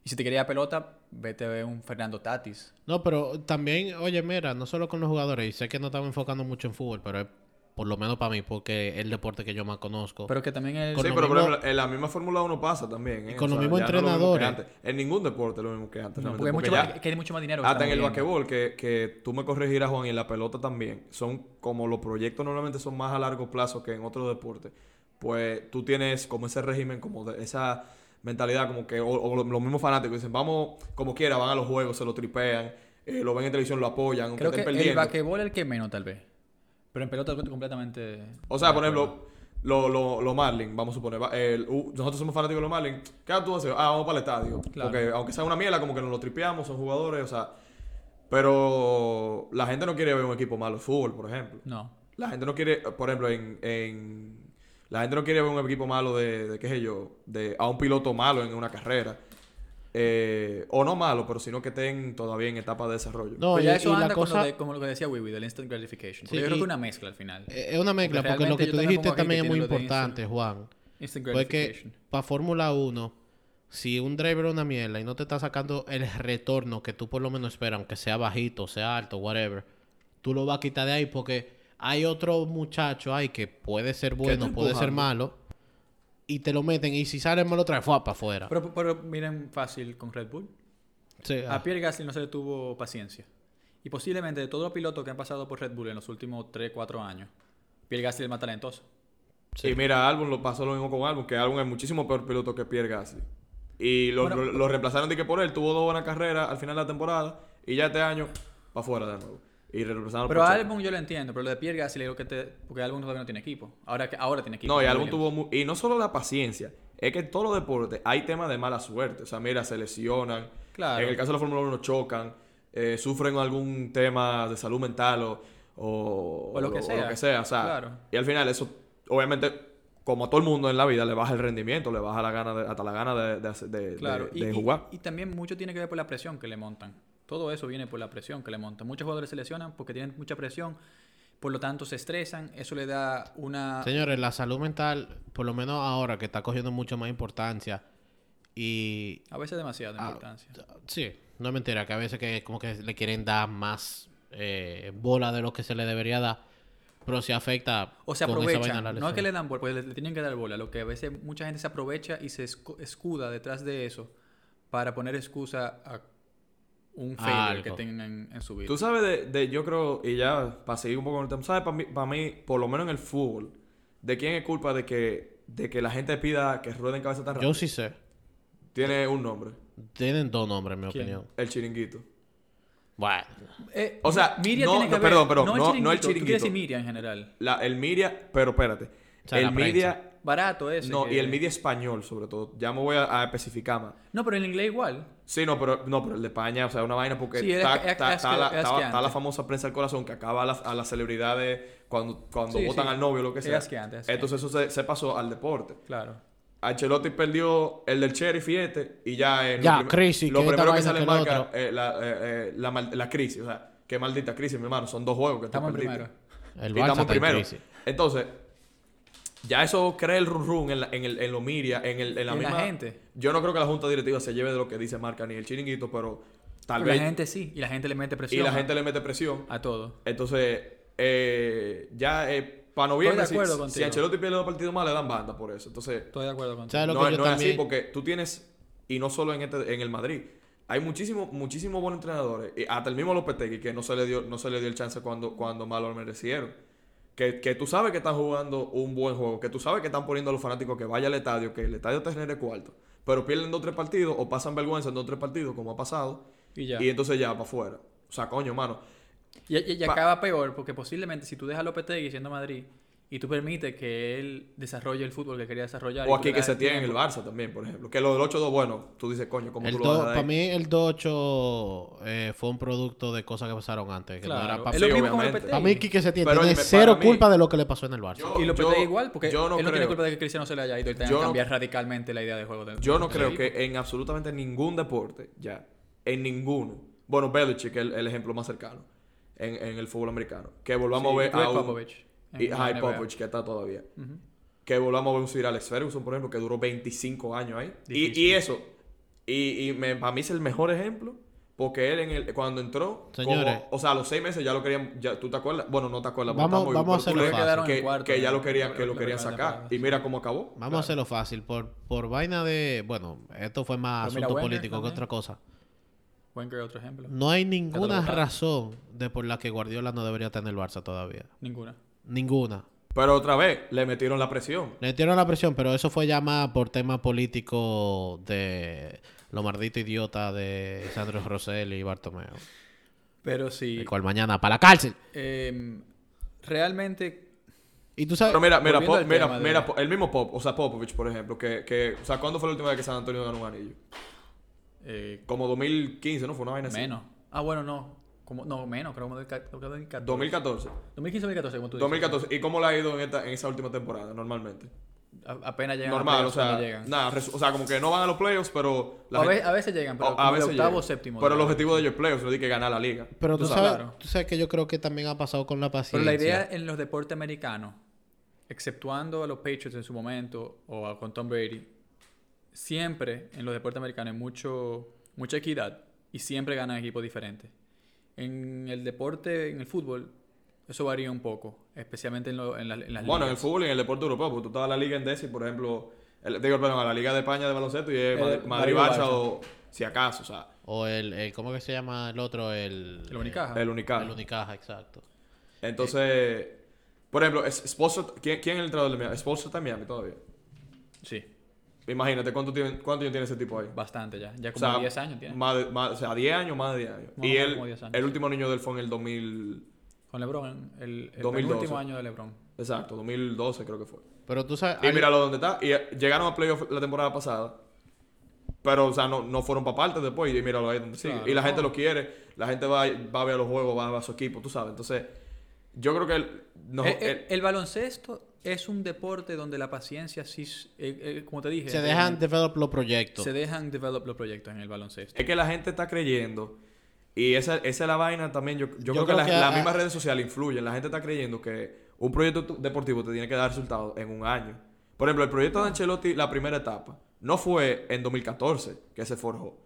Y si te quería pelota, vete a ver un Fernando Tatis. No, pero también, oye, mira, no solo con los jugadores, y sé que no estamos enfocando mucho en fútbol, pero es por lo menos para mí, porque es el deporte que yo más conozco. Pero que también el... Con sí, pero por mismo- ejemplo, en la misma Fórmula 1 pasa también. ¿eh? Y con los mismos no es lo mismo entrenadores. antes. En ningún deporte es lo mismo que antes. No, porque porque mucho, ya- más- que hay mucho más dinero. que Hasta en el basquetbol, que, que tú me corregirás, Juan, y en la pelota también, son como los proyectos normalmente son más a largo plazo que en otros deportes, pues tú tienes como ese régimen, como de esa mentalidad, como que, o, o los mismos fanáticos dicen, vamos como quiera, van a los juegos, se lo tripean, eh, lo ven en televisión, lo apoyan, aunque Creo que estén el perdiendo. basquetbol es el que menos, tal vez. Pero en pelota completamente... O sea, por ejemplo, los lo, lo Marlins, vamos a suponer, el- uh, nosotros somos fanáticos de los Marlins, ¿qué tú haces? Ah, vamos para el estadio. Claro. Porque aunque sea una mierda, como que nos lo tripeamos, son jugadores, o sea... Pero la gente no quiere ver un equipo malo de fútbol, por ejemplo. No. La gente no quiere, por ejemplo, en... en- la gente no quiere ver un equipo malo de, de qué sé yo, de a un piloto malo en una carrera. Eh, o no malo, pero sino que estén todavía en etapa de desarrollo. No, Pero y, ya eso y la anda con cosa lo de, como lo que decía Wiwi, del instant gratification. Porque Sí, yo creo que es una mezcla al final. eh, es una mezcla, Porque porque lo que tú dijiste también es muy importante, instant- Juan. Instant gratification. para Fórmula 1, si un driver es una mierda y no te está sacando el retorno que tú por lo menos esperas, aunque sea bajito, sea alto, whatever, tú lo vas a quitar de ahí porque hay otro muchacho ahí que puede ser bueno, puede ser malo, y te lo meten y si sale mal otra vez, fue para afuera. Pero, pero miren fácil con Red Bull. Sí, ah. A Pierre Gasly no se le tuvo paciencia. Y posiblemente de todos los pilotos que han pasado por Red Bull en los últimos 3, 4 años, Pierre Gasly es el más talentoso. Sí. Y mira, Albon lo pasó lo mismo con Albon, que Albon es muchísimo peor piloto que Pierre Gasly. Y lo, Bueno, lo- lo reemplazaron de que por él tuvo dos buenas carreras al final de la temporada y ya este año para afuera de nuevo. Y reemplazaron Pero. Albon yo lo entiendo, pero lo de Pierre Gasly digo que te... Porque Albon todavía no tiene equipo. Ahora, que, ahora tiene equipo. No, y Williams. tuvo mu- y no solo la paciencia, es que en todos los deportes hay temas de mala suerte. O sea, mira, se lesionan. Claro. En el caso de la Fórmula 1 chocan, eh, sufren algún tema de salud mental o, o, O lo que sea. O sea, Claro. y al final eso, obviamente, como a todo el mundo en la vida, le baja el rendimiento, le baja la gana de, hasta la gana de, de, hacer- de- Claro, de- y, jugar. y también mucho tiene que ver por la presión que le montan. Todo eso viene por la presión que le montan. Muchos jugadores se lesionan porque tienen mucha presión, por lo tanto se estresan, eso le da una... Señores, la salud mental, por lo menos ahora que está cogiendo mucho más importancia y A veces demasiada Ah, importancia. Sí, no es mentira, que a veces que como que le quieren dar más eh, bola de lo que se le debería dar, pero si afecta O se aprovechan, no es que le dan bola, porque le, le tienen que dar bola. Lo que a veces mucha gente se aprovecha y se escu- escuda detrás de eso para poner excusa a un failure que tengan en su vida. Tú sabes de, de- yo creo, y ya para seguir un poco con el tema, ¿sabes? Para mí, para mí, por lo menos en el fútbol, ¿de quién es culpa de que, de que la gente pida que rueden cabeza tan rápido? Yo sí sé. Tiene un nombre, Tienen dos nombres, en mi ¿Quién? opinión. el chiringuito. Bueno, Eh, O sea, Miriam no- tiene que no, haber- perdón, perdón, no el no- no el chiringuito, tú quieres chiringuito. decir Miriam en general. La, el media, pero espérate. sea, el media, Barato ese. no, que- y el media español, sobre todo. Ya me voy a, a especificar más. No, pero en inglés igual. Sí, no, pero, no, pero el de España, o sea, una vaina porque Sí, es- está, es- está- es está que- la, es está- asqueante. está la famosa prensa del corazón que acaba a, las- a las celebridades cuando, cuando Sí, votan sí. al novio o lo que Es sea. asqueante, es asqueante. Entonces eso se, se pasó al deporte. Claro. Ancelotti perdió el del Sheriff y este, y ya en Ya, lo, crisis, lo que primero que sale en marca eh, la, eh, eh, la, mal- la crisis. O sea, qué maldita crisis, mi hermano. Son dos juegos que Estamos primero. El Y estamos primero. crisis. Entonces, ya eso crea el run run en, la- en, el, en los media, en, el, en la En la misma... gente. Yo no creo que la junta directiva se lleve de lo que dice Marca ni el chiringuito, pero tal Pero vez... la gente sí, y la gente le mete y presión. la a- gente le mete presión. a todo. Entonces, eh, ya eh, para noviembre, Estoy de acuerdo si, contigo. si Ancelotti pierde dos partidos más, le dan banda por eso. Entonces, Estoy de acuerdo contigo. ¿Sabes lo no, que es- yo no es también... así porque tú tienes, y no solo en, este, en el Madrid, hay muchísimos muchísimos buenos entrenadores, y hasta el mismo Lopetegui, que no se le dio, no se le dio el chance cuando, cuando más lo merecieron. Que, que tú sabes que están jugando un buen juego, que tú sabes que están poniendo a los fanáticos que vaya al estadio, que el estadio te genere cuarto, pero pierden dos o tres partidos o pasan vergüenza en dos o tres partidos, como ha pasado, Y ya. y entonces ya para afuera. O sea, coño, mano. Y, y- acaba peor, porque posiblemente si tú dejas a Lopetegui siendo Madrid y tú permites que él desarrolle el fútbol que quería desarrollar. O aquí que se tiene en el Barça también, por ejemplo. Que lo del 8-2, bueno, tú dices, coño, ¿cómo El tú lo vas a dar para mí el 2-8 eh, fue un producto de cosas que pasaron antes. Que no era pa- Es Sí, lo. Para mí Quique Setién Pero tiene óyeme, cero para mí- culpa de lo que le pasó en el Barça. Yo- Y Lopetegui yo- igual, porque yo no él no tiene creo. culpa de que Cristiano se le haya ido y tenga que no- cambiar radicalmente la idea de juego. del- Yo no creo equipo. que en absolutamente ningún deporte, ya, en ninguno. Bueno, Belichick es el, el ejemplo más cercano en, en el fútbol americano. Que volvamos Sí, a ver Greg a un... Y Hyde NBA. Popovich, que está todavía. Que volvamos a ver un Sir Alex Ferguson, por ejemplo, que duró 25 años ahí. Y, y eso, y, y me- para mí es el mejor ejemplo, porque él en el, cuando entró, Señores. como- o sea, a los seis meses ya lo querían, ya, ¿tú te acuerdas? Bueno, no te acuerdas. Vamos- vamos a hacerlo fácil. Quedaron en Que, cuarto que ya lo querían, que lo querían sacar. Y mira cómo acabó. Vamos a hacerlo fácil. Por, por vaina de. Bueno, esto fue más Pero mira, asunto Wenger político que otra cosa. Wenger, otro ejemplo. No hay ninguna razón de por la que Guardiola no debería tener el Barça todavía. Ninguna. Ninguna. Pero otra vez, le metieron la presión. Le metieron la presión, pero eso fue ya más por tema político de lo maldito idiota de Sandro Rosell y Bartomeu. Pero sí. El cual mañana para la cárcel. em, realmente. Y tú sabes. Pero mira, mira, Pop- mira, de- mira, el mismo Pop, o sea, Popovich, por ejemplo, que, que, o sea, ¿cuándo fue la última vez que San Antonio ganó un anillo? eh, Como 2015, ¿no? Fue una vaina así. menos. Ah, bueno, no. Como, no, menos. Creo que del- creo que del 14. 2014. 2015-2014, como tú dices. 2014. ¿Y cómo le ha ido en, esta, en esa última temporada, normalmente? A- apenas llegan. a Normal, o playoffs cuando sea, llegan. nada, o sea, como que no van a los playoffs, pero... O a, gente- ve- a veces llegan, pero o- como de octavo llegan. o séptimo. Pero el objetivo de ellos es playoffs, no es que ganar la liga. Pero tú, Tú sabes, claro. tú sabes que yo creo que también ha pasado con la paciencia. Pero la idea en los deportes americanos, exceptuando a los Patriots en su momento o a- con Tom Brady, siempre en los deportes americanos hay mucho, mucha equidad y siempre ganan equipos diferentes. En el deporte, en el fútbol, eso varía un poco, especialmente en, lo- en la- en las Bueno, en el fútbol y en el deporte europeo, porque tú estabas en la liga endesa y, por ejemplo, el, digo, perdón, a la liga de España de baloncesto y es Eh, Madrid- Madrid-Barça. O si acaso, o sea, O el, el- ¿Cómo que se llama el otro? El. El Unicaja. el Unicaja. El Unicaja, exacto. Entonces, por ejemplo, es- Spolstra- ¿quién, ¿quién es el entrenador de Miami? Spolstra está en Miami todavía. Sí, Imagínate cuánto, tiene, cuánto años tiene ese tipo ahí. bastante ya. Ya O como sea, 10 años tiene. Más de- más- o sea, 10 años, más de 10 años. Más o y él, como 10 años. el último niño de él fue en el 2000. Con LeBron, el, el 2012. último año de LeBron. Exacto, 2012 creo que fue. Pero tú sabes. Y hay- míralo dónde está. Y eh, llegaron a playoff la temporada pasada. Pero, o sea, no, no fueron para parte después. Y míralo ahí donde sigue. Claro, y la gente lo quiere. La gente va, va a ver los juegos, va a ver a su equipo, tú sabes. Entonces, yo creo que. No, el, el- él- el baloncesto es un deporte donde la paciencia sí, eh, eh, como te dije, se dejan develop los proyectos. se dejan develop los proyectos en el baloncesto. es que la gente está creyendo. Y esa, esa es la vaina también. Yo, yo, creo, creo que, las que las a- mismas redes sociales influyen. La gente está creyendo que un proyecto deportivo te tiene que dar resultados en un año. Por ejemplo, el proyecto de Ancelotti, la primera etapa, no fue en 2014 que se forjó.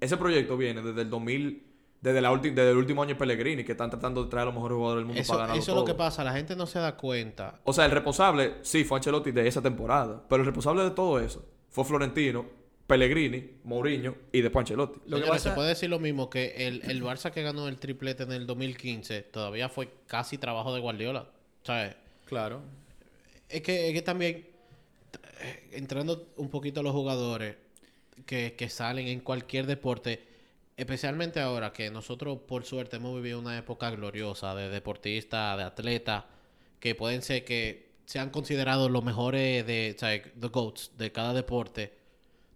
Ese proyecto viene desde el 2000, desde, la desde el último año de Pellegrini, que están tratando de traer a los mejores jugadores del mundo Eso, para ganar eso es lo que pasa. La gente no se da cuenta. O sea, el responsable, sí, fue Ancelotti de esa temporada. Pero el responsable de todo eso fue Florentino, Pellegrini, Mourinho y después Ancelotti. Lo que pasa- se puede decir lo mismo que el, el Barça que ganó el triplete en el 2015 todavía fue casi trabajo de Guardiola. ¿Sabes? Claro. Es que, es que también, eh, entrando un poquito a los jugadores que, que salen en cualquier deporte, especialmente ahora que nosotros por suerte hemos vivido una época gloriosa de deportistas, de atletas, que pueden ser que sean considerados los mejores de, o sea, the GOATs de cada deporte.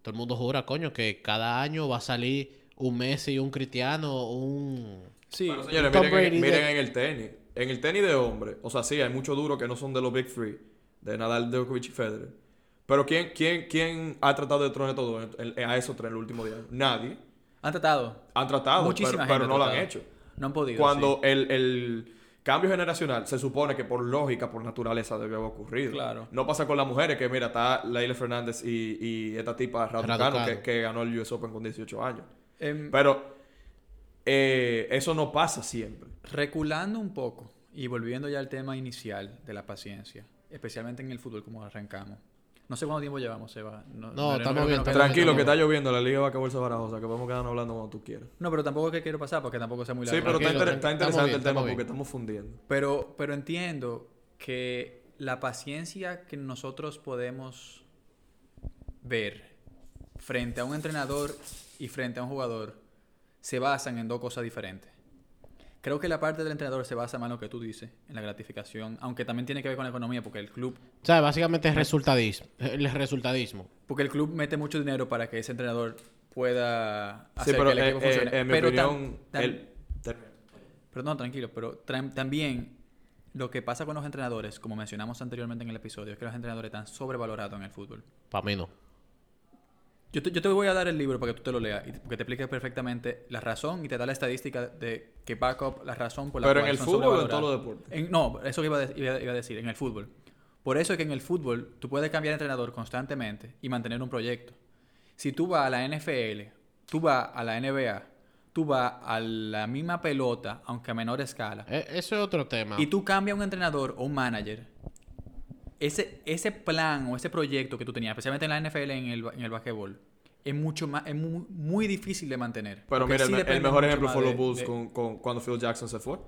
Todo el mundo jura, coño, que cada año va a salir un Messi, un Cristiano, un... Sí, Bueno, señores, miren, Brady miren de- en el tenis. En el tenis de hombre, o sea, sí, hay muchos duros que no son de los Big Three, de Nadal, Djokovic y Federer. Pero ¿quién, quién, quién ha tratado de tronar todo en- en- a esos tres en el último día? Nadie. Han tratado. Han tratado, Muchísima pero, pero no lo han hecho. No han podido. Cuando sí. el, el cambio generacional se supone que por lógica, por naturaleza debe haber ocurrido. Claro. No pasa con las mujeres, que mira, está Leila Fernández y, y esta tipa Raducanu. que, que ganó el US Open con 18 años. Em, Pero eh, eso no pasa siempre. Reculando un poco y volviendo ya al tema inicial de la paciencia, especialmente en el fútbol como arrancamos. No sé cuánto tiempo llevamos, Seba. No, creo estamos que bien, Tranquilo, bien. que está lloviendo, la liga va a acabar Barajosa, que podemos quedarnos hablando cuando tú quieras. No, pero tampoco es que quiero pasar porque tampoco sea muy Sí, largo. pero está, inter- interesante el tema porque bien. estamos fundiendo. Pero, pero entiendo que la paciencia que nosotros podemos ver frente a un entrenador y frente a un jugador se basan en dos cosas diferentes. Creo que la parte del entrenador se basa más en lo que tú dices, en la gratificación, aunque también tiene que ver con la economía, porque el club, O sea, básicamente es resultadismo. El resultadismo. porque el club mete mucho dinero para que ese entrenador pueda Sí, hacer pero que el eh, equipo eh, funcione. en mi pero opinión, el- Pero no, tranquilo, pero también lo que pasa con los entrenadores, como mencionamos anteriormente en el episodio, es que los entrenadores están sobrevalorados en el fútbol. Para mí no. Yo te, yo te voy a dar el libro para que tú te lo leas y que te explique perfectamente la razón y te da la estadística de que back up la razón por la Pero en cual el son fútbol o en todos los deportes. En- no, eso que iba a, de- iba- iba a decir, en el fútbol. Por eso es que en el fútbol tú puedes cambiar de entrenador constantemente y mantener un proyecto. Si tú vas a la NFL, tú vas a la NBA, tú vas a la misma pelota, aunque a menor escala, E- eso es otro tema. y tú cambias un entrenador o un manager, ese, ese plan o ese proyecto que tú tenías, especialmente en la NFL en el, en el basquetbol, es mucho más, es muy, muy difícil de mantener. Pero mira, sí el, el mejor ejemplo fue los Bulls de- con, con- cuando Phil Jackson se fue.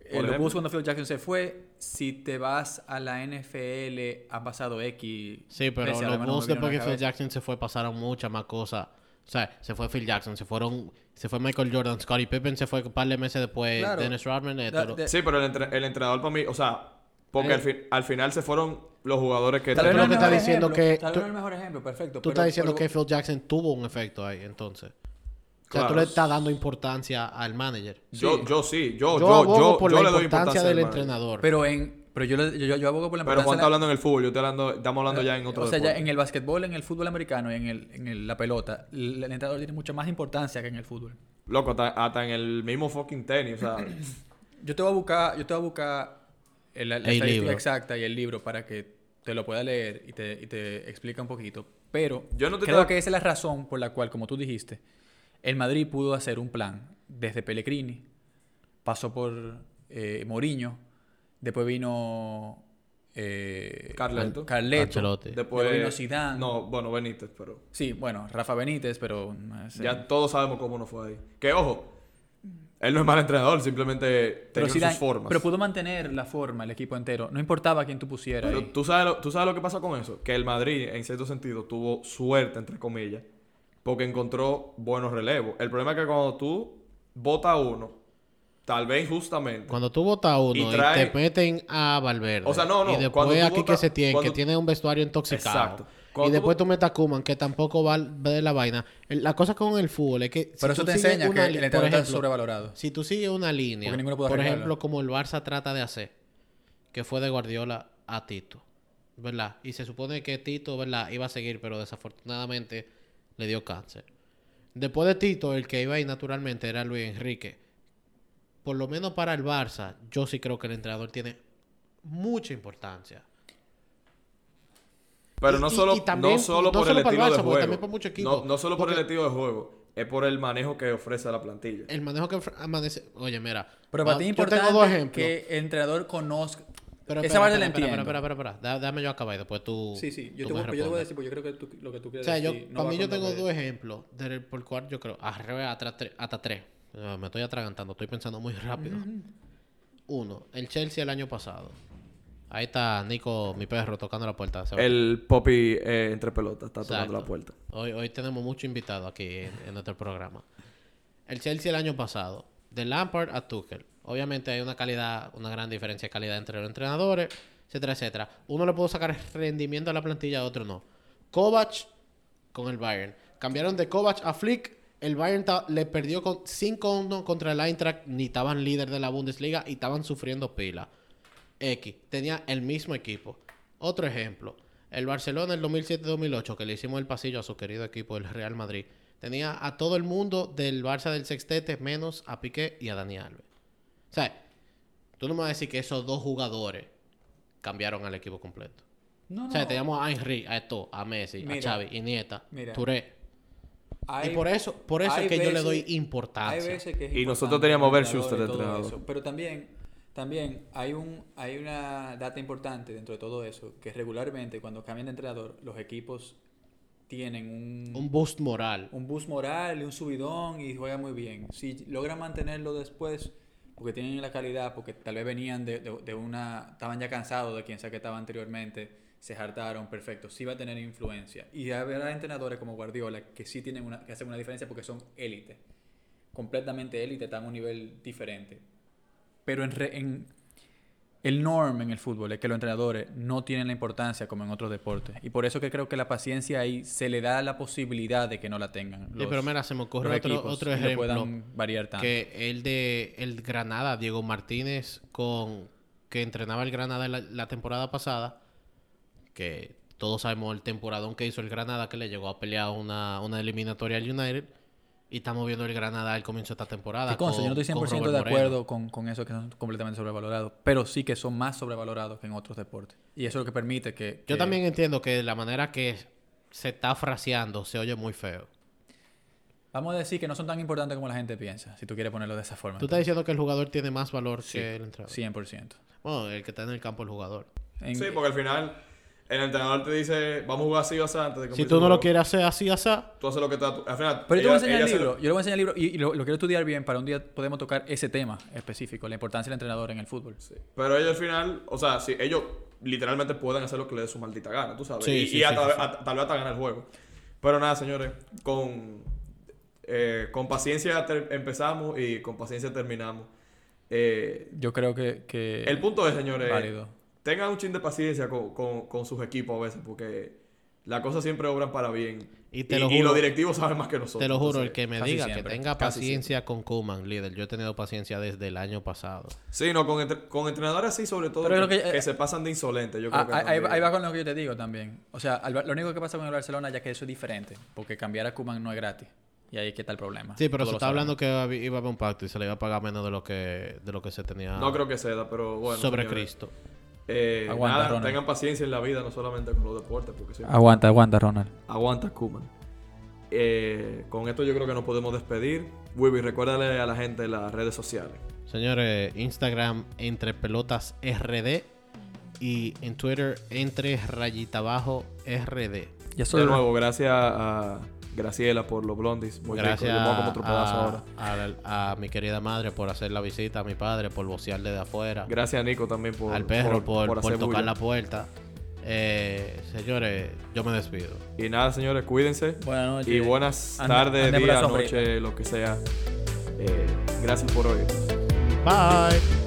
eh, Por los. Bulls cuando Phil Jackson se fue, si te vas a la NFL, ha pasado X. Sí, pero los no Bulls después que Phil. Jackson se fue pasaron muchas más cosas. O sea, se fue Phil Jackson, se fueron, se fue Michael Jordan, Scottie Pippen se fue un par de meses después, Claro. Dennis Rodman, eh, todo- Sí, pero el, entre- el entrenador para mí, o sea, porque Eh. al, fin- al final se fueron los jugadores que... Tal vez Tú no diciendo ejemplo, que Tal tú- vez no el mejor ejemplo, perfecto. Tú pero- estás diciendo pero- que Phil Jackson tuvo un efecto ahí, entonces. O sea, tú Claro. le estás dando importancia al manager. Yo, Sí. yo sí, yo, Yo, yo, abogo yo, por yo la le doy importancia importancia del entrenador. Pero en. Pero yo, le- yo, yo abogo por la Pero Juan está hablando en el fútbol, yo estoy hablando, estamos hablando ya en otro O sea, ya en el básquetbol, en el fútbol americano y en, el, en el- la pelota, el, el entrenador tiene mucha más importancia que en el fútbol. Loco, hasta, hasta en el mismo fucking tenis, o sea... Yo te voy a buscar, yo te voy a buscar el- la, la El estadística libro. exacta y el libro para que te lo puedas leer y te, y te explica un poquito. Pero Yo no te creo que esa es la razón por la cual, como tú dijiste, el Madrid pudo hacer un plan desde Pellegrini, pasó por eh, Mourinho, después vino eh, Carleto. Carleto, Ancelotti. Después... después vino Zidane. No, bueno, Benítez, pero... Sí, bueno, Rafa Benítez, pero... no sé. Ya todos sabemos cómo no fue ahí. Que ojo, él no es mal entrenador, simplemente pero, tenía sus formas. pero pudo mantener la forma, el equipo entero. No importaba quién tú pusieras. Pero ahí. tú sabes, lo, tú sabes lo que pasa con eso. Que el Madrid, en cierto sentido, tuvo suerte, entre comillas, porque encontró buenos relevos. El problema es que cuando tú votas a uno, tal vez justamente. Cuando tú votas a uno Y te meten a Valverde. O sea, no, no, Y cuando después tú aquí que se tiene, cuando- que tiene un vestuario intoxicado. Exacto. Y Cuando después tú metes a Koeman, que tampoco va ver la vaina. La cosa con el fútbol es que. si Pero eso tú te enseña que el entrenador está sobrevalorado. Si tú sigues una línea, por ejemplo, como el Barça trata de hacer, que fue de Guardiola a Tito, ¿verdad? Y se supone que Tito, ¿verdad? Iba a seguir, pero desafortunadamente le dio cáncer. Después de Tito, el que iba ahí naturalmente era Luis Enrique. Por lo menos para el Barça, yo sí creo que el entrenador tiene mucha importancia. Pero Y- no solo, y también- no solo no por solo el estilo Barça, de juego. también para muchos equipos. No, no solo por el estilo de juego, es por el manejo que ofrece la plantilla. El manejo que amanece... Oye, mira. Pero para va- ti es yo importante tengo dos ejemplos. que el entrenador conozca... Pero Esa espera, parte la espera, entiendo. espera, espera, espera, Dame yo acabar y después tú. Sí, sí. Yo tú te, me voy, yo te voy a decir, porque yo creo que tú- lo que tú O quieres sea, yo, decir... no para mí yo tengo dos ejemplos del, por el cual yo creo. Revés, hasta, tre- hasta tres. Me estoy atragantando, estoy pensando muy rápido. Uno, el Chelsea el año pasado. Ahí está Nico, mi perro, tocando la puerta. El Poppy eh, entre pelotas está tocando la puerta. Hoy, hoy tenemos mucho invitado aquí en, en nuestro programa. El Chelsea el año pasado, de Lampard a Tuchel. Obviamente hay una calidad, una gran diferencia de calidad entre los entrenadores, etcétera, etcétera. Uno le pudo sacar rendimiento a la plantilla, otro no. Kovac con el Bayern. Cambiaron de Kovac a Flick. El Bayern le perdió con 5-1 contra el Eintracht. Ni estaban líder de la Bundesliga y estaban sufriendo pila. X. Tenía el mismo equipo. Otro ejemplo. El Barcelona, el 2007-2008, que le hicimos el pasillo a su querido equipo, el Real Madrid, tenía a todo el mundo del Barça del Sextete, menos a Piqué y a Dani Alves. O sea, tú no me vas a decir que esos dos jugadores cambiaron al equipo completo. No, O sea, teníamos a Henry, a Eto, a Messi, Mira, a Xavi, Iniesta, mira. Touré. Hay- y por eso, por eso es que yo le doy Hay importancia. veces que es Y nosotros teníamos Bert Schuster de entrenador eso, Pero también, también hay, un, hay una data importante dentro de todo eso, que regularmente cuando cambian de entrenador, los equipos tienen un, Un boost moral. un boost moral y un subidón y juegan muy bien. Si logran mantenerlo después, porque tienen la calidad, porque tal vez venían de, de- de una... Estaban ya cansados de quien sea que estaba anteriormente, se hartaron, perfecto. Sí va a tener influencia. Y habrá entrenadores como Guardiola que sí tienen una, que hacen una diferencia porque son élite. Completamente élite, están a un nivel diferente. Pero en, re- en el norm en el fútbol es que los entrenadores no tienen la importancia como en otros deportes. Y por eso que creo que la paciencia ahí se le da la posibilidad de que no la tengan. Sí, los- pero mira, se me ocurre otro, otro ejemplo. puedan variar tanto. Que el de el Granada, Diego Martínez, con que entrenaba el Granada la, la temporada pasada, que todos sabemos el temporadón que hizo el Granada, que le llegó a pelear una, una eliminatoria al United, y estamos viendo el Granada al comienzo de esta temporada. Que conste, yo no con- estoy con 100% Robert de acuerdo con, con eso que son completamente sobrevalorados, pero sí que son más sobrevalorados que en otros deportes. Y eso es lo que permite que... Yo que- también entiendo que la manera que se está fraseando se oye muy feo. Vamos a decir que no son tan importantes como la gente piensa, si tú quieres ponerlo de esa forma. Tú estás diciendo que el jugador tiene más valor Sí, que el entrenador. 100%. Bueno, el que está en el campo el jugador. En- Sí, porque al final el entrenador te dice, vamos a jugar así o así antes de que Si tú no lo juego". quieres hacer así, así, Tú haces lo que te da tu- Al final, Pero yo te voy a enseñar el libro. Yo le voy a enseñar el libro y, y lo, lo quiero estudiar bien para un día podemos tocar ese tema específico, la importancia del entrenador en el fútbol. Sí. Pero ellos al final, o sea, si ellos literalmente pueden hacer lo que les dé su maldita gana, tú sabes. Sí, y sí, y sí, hasta- sí, sí. hasta- tal vez hasta ganar el juego. Pero nada, señores, con, eh, con paciencia empezamos y con paciencia terminamos. Eh, Yo creo que... que el punto es, señores, válido. Tengan un chin de paciencia con, con- con sus equipos a veces, porque las cosas siempre obran para bien. Y te lo y juro- los directivos saben más que nosotros. Te lo juro, entonces- el que me diga que tenga paciencia con Kuman, líder. Yo he tenido paciencia desde el año pasado. Sí, no, con, entre- con entrenadores así, sobre todo, Pero que, que se pasan de insolentes. Yo creo Ah, que ahí, ahí va- con lo que yo te digo también. O sea, lo único que pasa con el Barcelona ya que eso es diferente, porque cambiar a Koeman no es gratis. Y ahí es que está el problema. Sí, pero Todos se está hablando que iba a haber- un pacto y se le iba a pagar menos de lo que, de lo que se tenía No creo que ceda, pero bueno. sobre. Cristo. Eh, Aguanta, nada, Ronald. tengan paciencia en la vida, no solamente con los deportes, porque siempre Aguanta, aguanta, Ronald. aguanta Kuman. Eh, con esto yo creo que nos podemos despedir. Wibby, recuérdale a la gente las redes sociales. Señores, Instagram entre pelotas RD y en Twitter entre rayita abajo RD. Ya De nuevo, gracias a Graciela por los blondies. Muy. Gracias a otro pedazo a, ahora. a- a mi querida madre por hacer la visita, a mi padre por vocearle de afuera, Gracias a Nico también por, al perro por, por hacer tocar bulla. la puerta. Eh, señores, yo me despido. Y nada, señores, cuídense. Buenas noches. Y buenas tardes, días, noche, lo que sea. Eh, gracias por hoy. Bye.